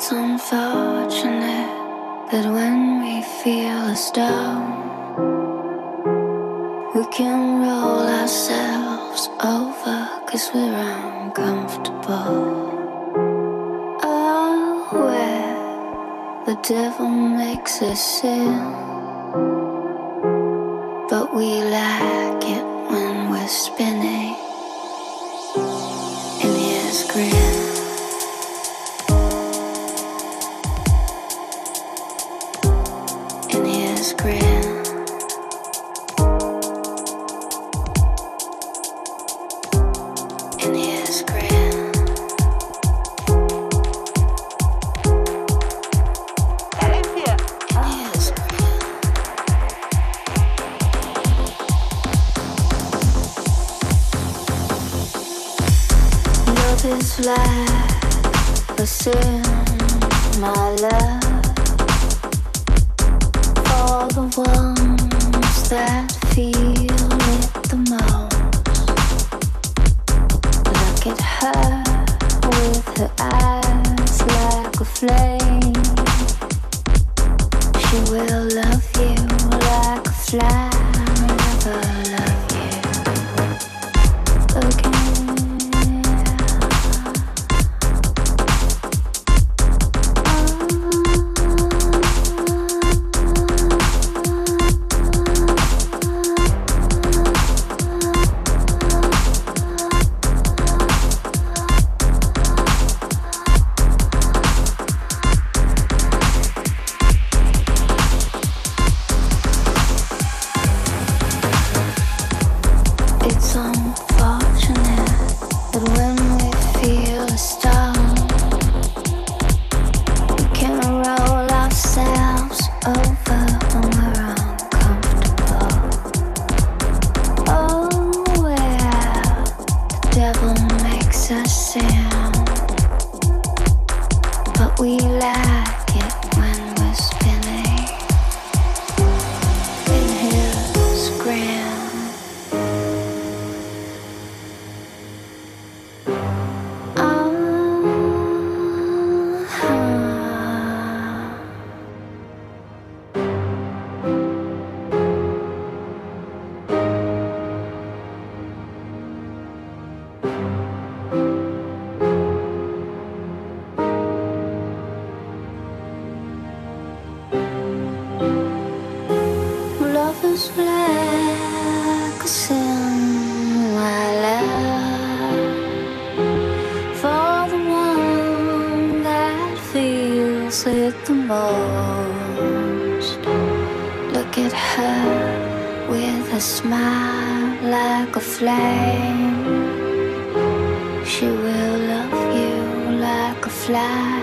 It's unfortunate that when we feel a stone, we can roll ourselves over because we're uncomfortable. Oh, where the devil makes us sin, but we like it when we're spinning in his grin. fly.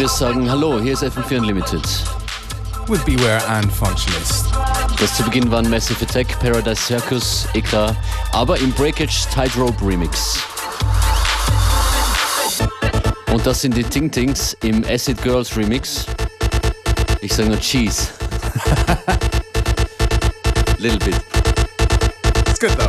wir sagen Hallo, hier ist FM4 Unlimited. With Beware and Functionist. Das zu Beginn waren Massive Attack, Paradise Circus, EK, aber im Breakage Tightrope Remix. Und das sind die Ting Tings im Acid Girls Remix. Ich sage nur Cheese. Little bit. It's good though.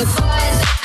the boys.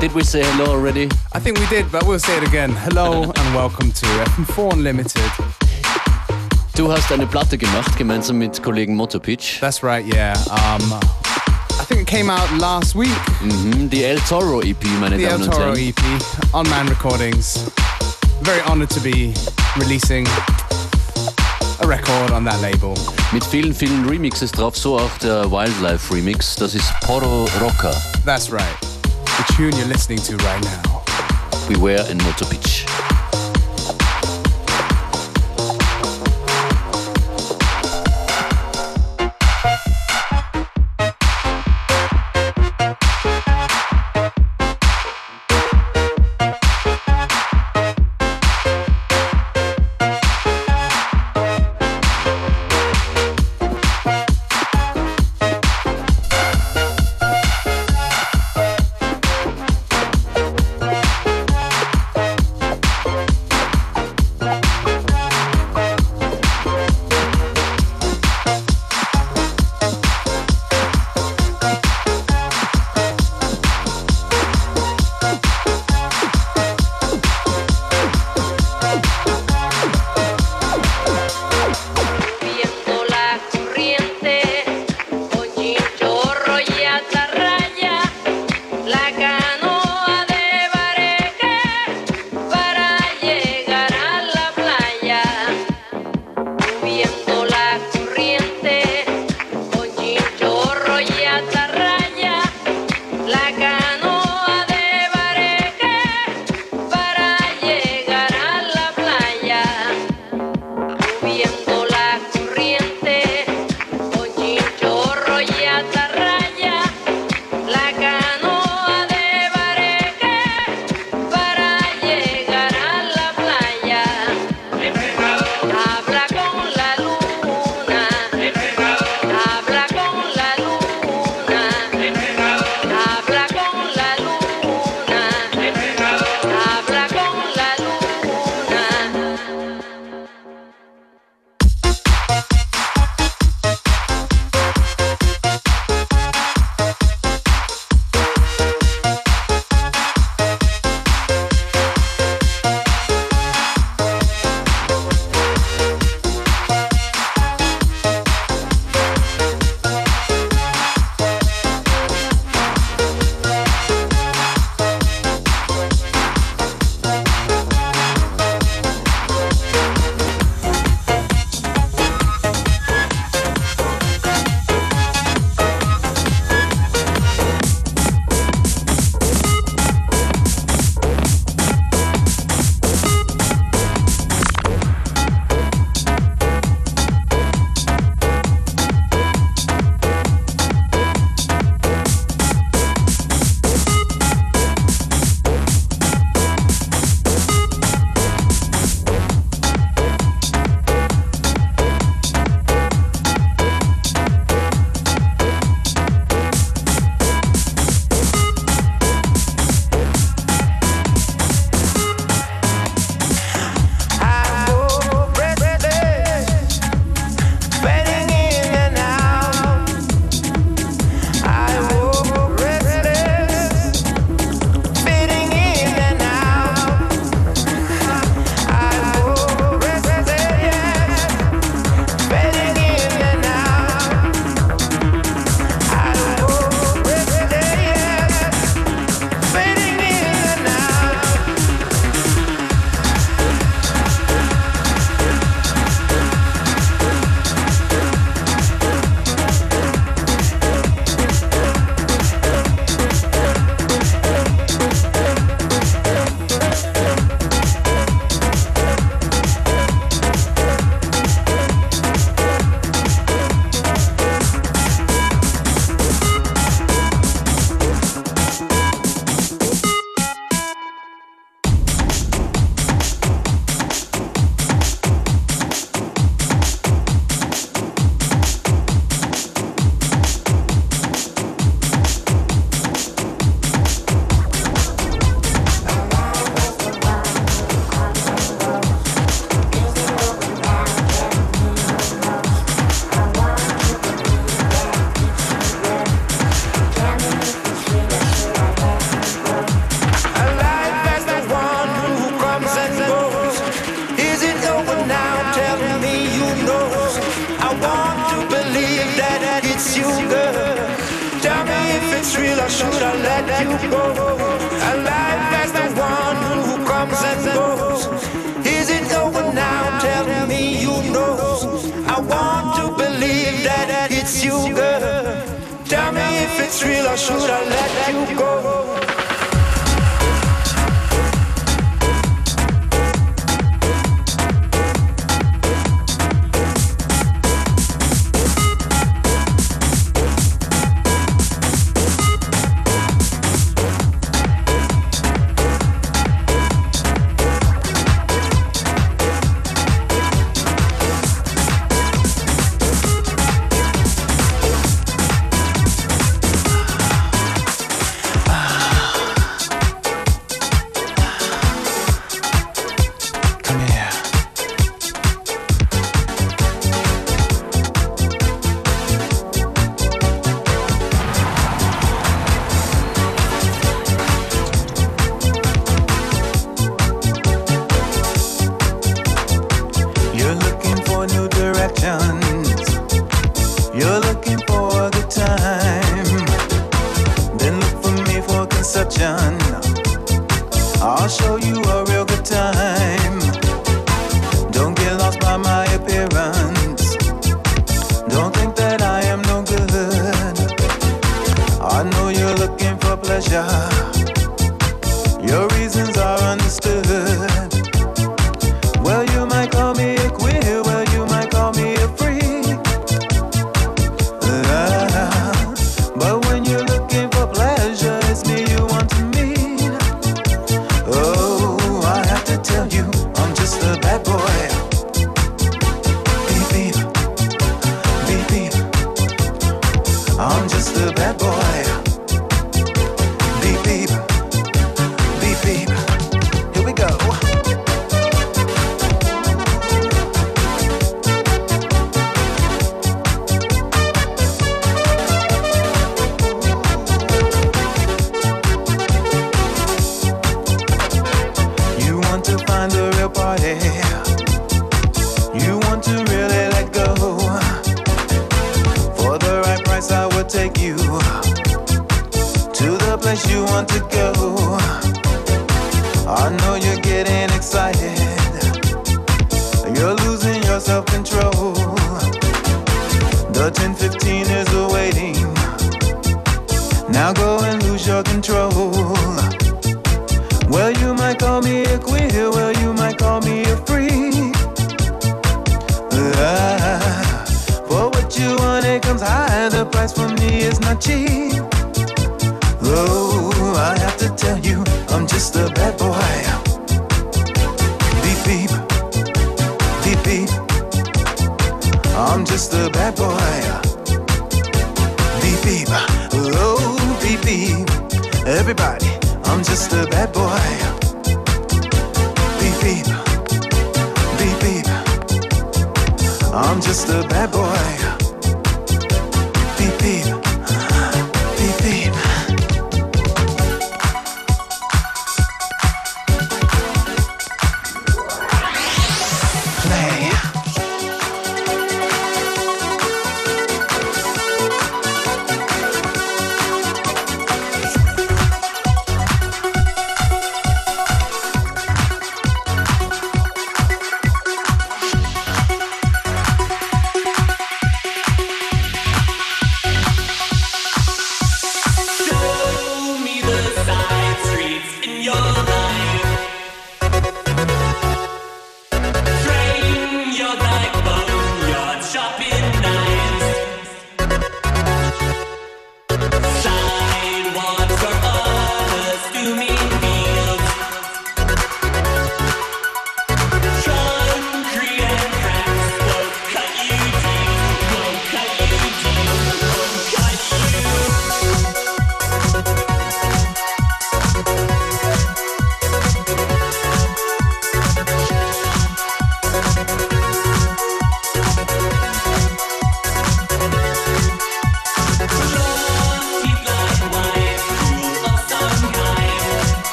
Did, we say hello already? I think we did, but we'll say it again. Hello and welcome to FM4 Unlimited. Du hast eine Platte gemacht, gemeinsam mit Kollegen Motopitch. That's right, yeah. Um, I think it came out last week. Mhm, die El Toro EP, meine Damen und Herren. The El Damen und Toro Herren. EP on Man Recordings. Very honored to be releasing a record on that label. Mit vielen, vielen Remixes drauf, so auch der Wildlife Remix. Das ist Poro Rocker. That's right. The tune you're listening to right now. We Beware and Motopitch.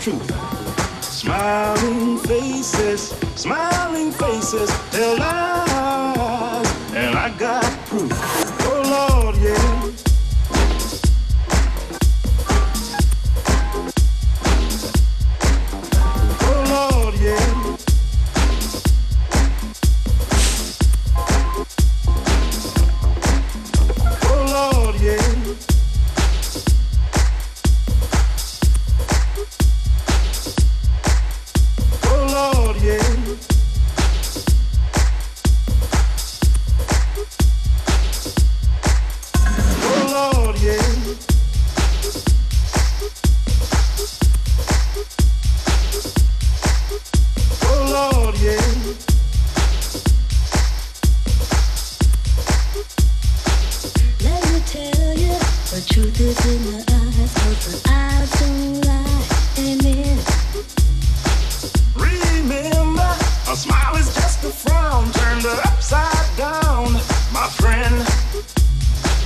Truth.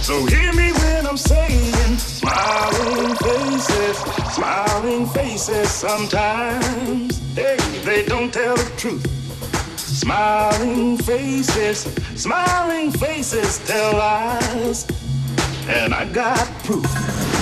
So hear me when I'm saying, smiling faces, smiling faces sometimes. Hey, they don't tell the truth. Smiling faces, smiling faces tell lies. And I got proof.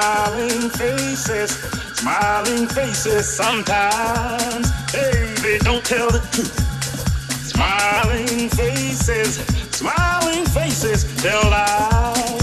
smiling faces, smiling faces sometimes. Baby, don't tell the truth. Smiling faces, smiling faces tell lies.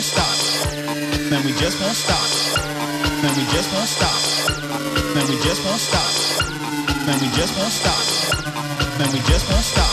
won't stop. Man, we just won't stop. Man, we just won't stop. Man, we just won't stop. Man, we just won't stop. Man, we just won't stop.